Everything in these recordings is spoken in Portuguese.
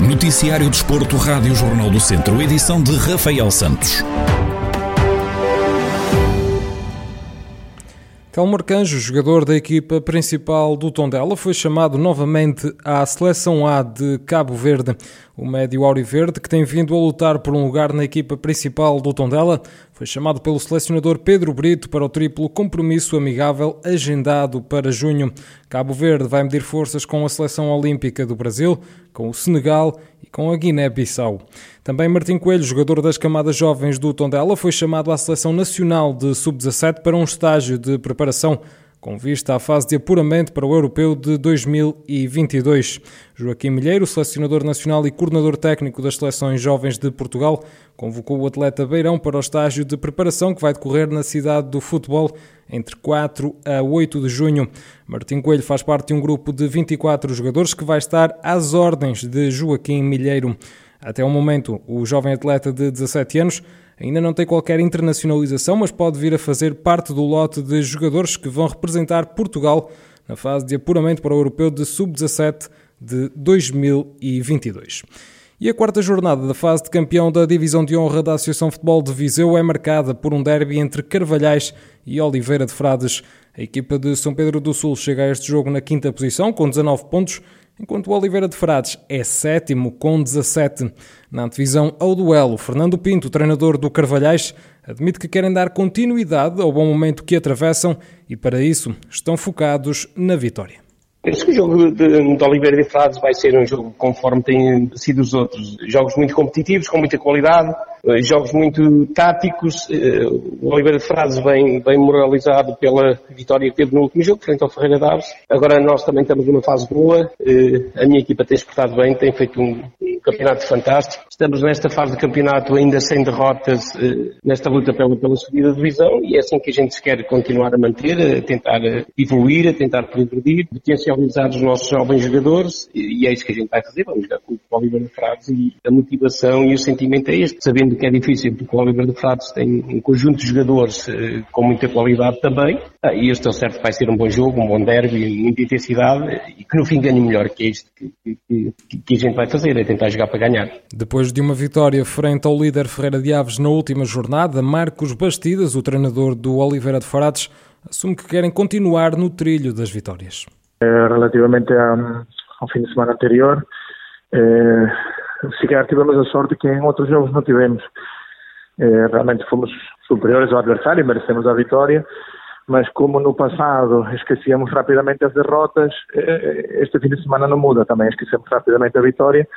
Noticiário Desporto, Rádio Jornal do Centro, edição de Rafael Santos. Telmo Arcanjo, jogador da equipa principal do Tondela, foi chamado novamente à Seleção A de Cabo Verde. O médio Auriverde, que tem vindo a lutar por um lugar na equipa principal do Tondela, foi chamado pelo selecionador Pedro Brito para o triplo compromisso amigável agendado para junho. Cabo Verde vai medir forças com a Seleção Olímpica do Brasil, com o Senegal e com a Guiné-Bissau. Também Martim Coelho, jogador das camadas jovens do Tondela, foi chamado à Seleção Nacional de Sub-17 para um estágio de preparação com vista à fase de apuramento para o Europeu de 2022. Joaquim Milheiro, selecionador nacional e coordenador técnico das seleções jovens de Portugal, convocou o atleta Beirão para o estágio de preparação que vai decorrer na cidade do futebol entre 4 a 8 de junho. Martim Coelho faz parte de um grupo de 24 jogadores que vai estar às ordens de Joaquim Milheiro. Até o momento, o jovem atleta de 17 anos ainda não tem qualquer internacionalização, mas pode vir a fazer parte do lote de jogadores que vão representar Portugal na fase de apuramento para o Europeu de Sub-17 de 2022. E a quarta jornada da fase de campeão da Divisão de Honra da Associação Futebol de Viseu é marcada por um derby entre Carvalhais e Oliveira de Frades. A equipa de São Pedro do Sul chega a este jogo na quinta posição, com 19 pontos, enquanto o Oliveira de Frades é sétimo com 17. Na antevisão ao duelo, Fernando Pinto, treinador do Carvalhais, admite que querem dar continuidade ao bom momento que atravessam e, para isso, estão focados na vitória. Penso que o jogo de, de Oliveira de Frades vai ser um jogo conforme têm sido os outros. Jogos muito competitivos, com muita qualidade, eh, jogos muito táticos. Eh, o Oliveira de Frades vem, vem moralizado pela vitória que teve no último jogo, frente ao Ferreira Daves. Agora nós também estamos numa fase boa. Eh, a minha equipa tem exportado bem, tem feito um, campeonato fantástico. Estamos nesta fase de campeonato ainda sem derrotas, nesta luta pela, pela subida de divisão e é assim que a gente se quer continuar a manter, a tentar evoluir, a tentar progredir, potencializar os nossos jovens jogadores e é isso que a gente vai fazer. Vamos jogar com o Oliveira de Frades e a motivação e o sentimento é este, sabendo que é difícil, porque o Oliver de Frades tem um conjunto de jogadores eh, com muita qualidade também, ah, e este é certo vai ser um bom jogo, um bom derby, muita intensidade, e que no fim ganhe melhor, que é isto que, que, que, a gente vai fazer, é tentar jogar para ganhar. Depois de uma vitória frente ao líder Ferreira de Aves na última jornada, Marcos Bastidas, o treinador do Oliveira de Frades, assume que querem continuar no trilho das vitórias. Eh, relativamente ao fim de semana anterior, eh, se calhar tivemos a sorte que em outros jogos não tivemos. Eh, realmente fomos superiores ao adversário, merecemos a vitória, mas como no passado esquecíamos rapidamente as derrotas, este fim de semana não muda também, esquecemos rapidamente a vitória,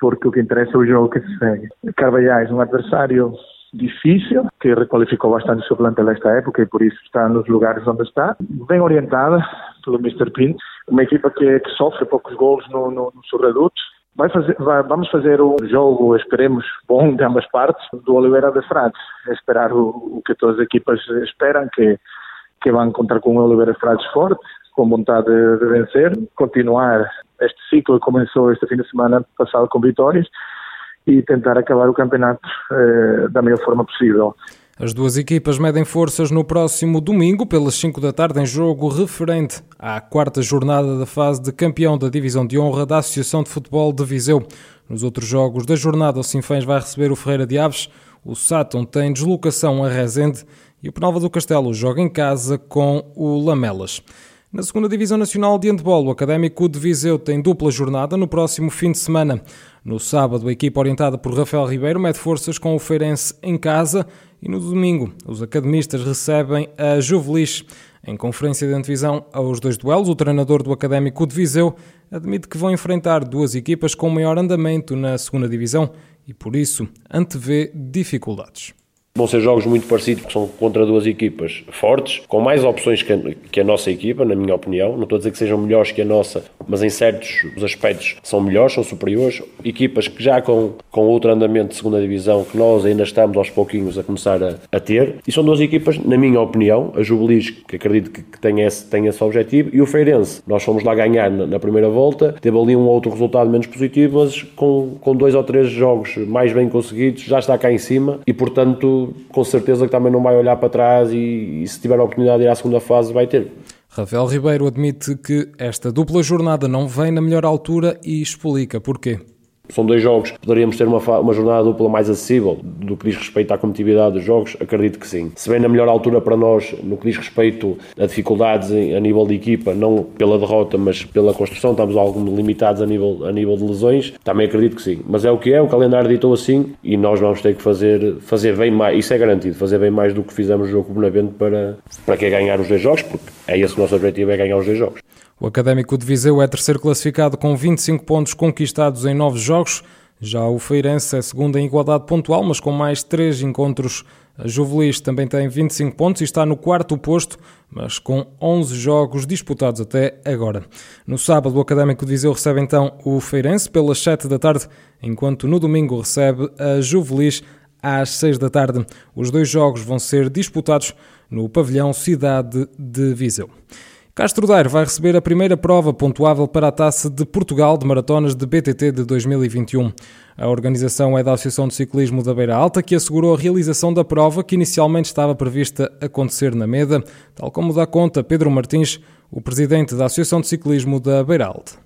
porque o que interessa é o jogo que se segue. Carvalhais, um adversário difícil, que requalificou bastante o seu plantel esta época e por isso está nos lugares onde está, bem orientada pelo Mr. Pinto, uma equipa que, que sofre poucos gols no, no, no seu reduto, Vai fazer, vai, vamos fazer um jogo, esperemos, bom de ambas partes, do Oliveira de Frades. Esperar o, o, que todas as equipas esperam, que, que vão contar com o Oliveira de Frades forte, com vontade de, de vencer, continuar este ciclo começou este fim de semana passado com vitórias e tentar acabar o campeonato eh, da melhor forma possível. As duas equipas medem forças no próximo domingo, pelas 5 da tarde, em jogo referente à quarta jornada da fase de campeão da Divisão de Honra da Associação de Futebol de Viseu. Nos outros jogos da jornada, o Sinfãs vai receber o Ferreira de Aves, o Sátão tem deslocação a Rezende e o Penalva do Castelo joga em casa com o Lamelas. Na segunda Divisão Nacional de Handball, o Académico de Viseu tem dupla jornada no próximo fim de semana. No sábado, a equipa orientada por Rafael Ribeiro mete forças com o Feirense em casa e no domingo, os academistas recebem a Juvelis. Em conferência de antevisão aos dois duelos, o treinador do Académico de Viseu admite que vão enfrentar duas equipas com maior andamento na segunda divisão e, por isso, antevê dificuldades. Vão ser jogos muito parecidos, porque são contra duas equipas fortes, com mais opções que a, que a, nossa equipa, na minha opinião. Não estou a dizer que sejam melhores que a nossa, mas em certos aspectos são melhores, são superiores. Equipas que já com, com outro andamento de segunda divisão, que nós ainda estamos aos pouquinhos a começar a, a ter. E são duas equipas, na minha opinião, a Jubilis, que acredito que, que tem, esse, tem esse objetivo, e o Feirense. Nós fomos lá ganhar na, na, primeira volta, teve ali um outro resultado menos positivo, mas com, com dois ou três jogos mais bem conseguidos, já está cá em cima e, portanto, com certeza que também não vai olhar para trás e, e se tiver a oportunidade de ir à segunda fase, vai ter. Rafael Ribeiro admite que esta dupla jornada não vem na melhor altura e explica porquê. São dois jogos. Poderíamos ter uma, uma jornada dupla mais acessível do que diz respeito à competitividade dos jogos? Acredito que sim. Se bem na melhor altura para nós, no que diz respeito a dificuldades a nível de equipa, não pela derrota, mas pela construção, estamos algo limitados a nível, a nível de lesões, também acredito que sim. Mas é o que é, o calendário ditou assim e nós vamos ter que fazer, fazer bem mais, isso é garantido, fazer bem mais do que fizemos no jogo com o para, para que é ganhar os dois jogos, porque é esse o nosso objetivo, é ganhar os dois jogos. O Académico de Viseu é terceiro classificado com 25 pontos conquistados em nove jogos. Já o Feirense é segundo em igualdade pontual, mas com mais três encontros. A Juvelis também tem 25 pontos e está no quarto posto, mas com 11 jogos disputados até agora. No sábado, o Académico de Viseu recebe então o Feirense pelas 7 da tarde, enquanto no domingo recebe a Juvelis às 6 da tarde. Os dois jogos vão ser disputados no pavilhão Cidade de Viseu. Castro Daire vai receber a primeira prova pontuável para a Taça de Portugal de Maratonas de BTT de 2021. A organização é da Associação de Ciclismo da Beira Alta, que assegurou a realização da prova que inicialmente estava prevista acontecer na Meda, tal como dá conta Pedro Martins, o presidente da Associação de Ciclismo da Beira Alta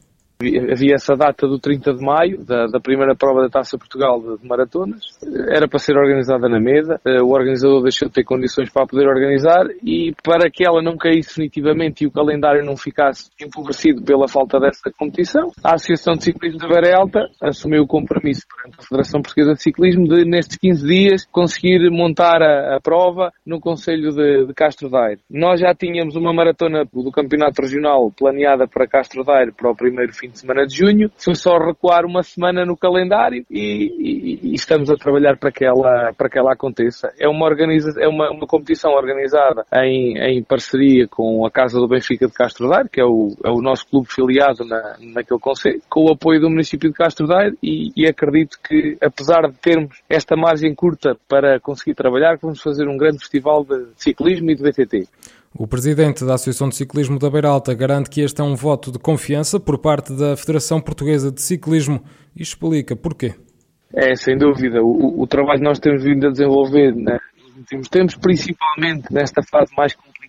havia essa data do 30 de maio, da, da primeira prova da Taça Portugal de, de, maratonas. Era para ser organizada na mesa. Eh, o organizador deixou de ter condições para poder organizar e para que ela não caísse definitivamente e o calendário não ficasse empobrecido pela falta dessa competição, a Associação de Ciclismo da Beira Alta assumiu o compromisso perante a Federação Portuguesa de Ciclismo de, nestes 15 dias, conseguir montar a, a prova no Conselho de, de Castro Daire. Nós já tínhamos uma maratona do Campeonato Regional planeada para Castro Daire para o primeiro fim de semana de junho. Foi só recuar uma semana no calendário e, e, e estamos a trabalhar para que ela, para que ela aconteça. É uma, organiza, é uma, uma competição organizada em, em parceria com a Casa do Benfica de Castro Daire, que é o, é o nosso clube filiado na, naquele conselho, com o apoio do município de Castro Daire e, e acredito que, apesar de termos esta margem curta para conseguir trabalhar, vamos fazer um grande festival de ciclismo e de BTT. O presidente da Associação de Ciclismo da Beira Alta garante que este é um voto de confiança por parte da Federação Portuguesa de Ciclismo e explica porquê. É, sem dúvida. O, o trabalho que nós temos vindo a desenvolver né, nos últimos tempos, principalmente nesta fase mais complicada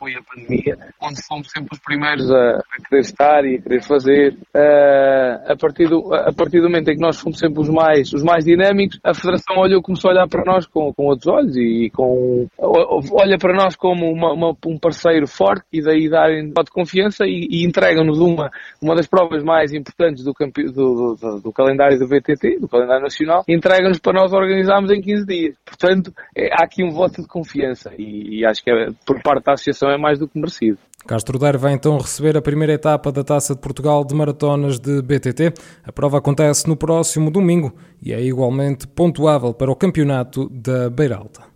foi a pandemia, onde fomos sempre os primeiros a, a querer estar e a querer fazer. Uh, a, partir do, a partir do momento em que nós fomos sempre os mais, os mais dinâmicos, a Federação olhou, começou a olhar para nós com, com outros olhos e com, olha para nós como uma, uma, um parceiro forte e daí darem de confiança e, e entregam-nos uma, uma das provas mais importantes do, campe, do, do, do, calendário do VTT, do calendário nacional, entregam-nos para nós organizarmos em 15 dias. Portanto, é, há aqui um voto de confiança e, e acho que é, por parte da Associação é mais do que merecido. Castro Daire vai então receber a primeira etapa da Taça de Portugal de Maratonas de BTT. A prova acontece no próximo domingo e é igualmente pontuável para o campeonato da Beiralta.